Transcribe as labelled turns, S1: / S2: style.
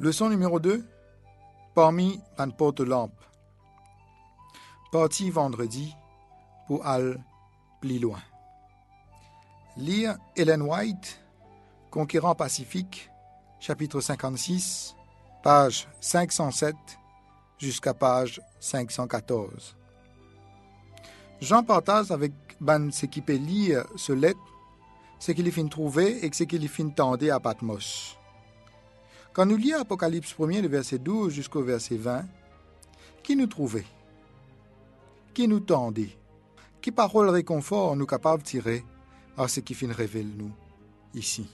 S1: Leçon numéro 2. Parmi un porte-lampe. Parti vendredi pour aller plus loin. Lire Ellen White, Conquérant Pacifique, chapitre 56, page 507 jusqu'à page 514. Jean partage avec Ban ce qui peut lire ce lettre, ce qu'il fin trouver et ce qu'il fin tendre à Patmos. Quand nous lisons Apocalypse 1 le verset 12 jusqu'au verset 20, qui nous trouvait? Qui nous tendait? Qui parole réconfort nous capable de tirer à ce qui fin révèle nous ici?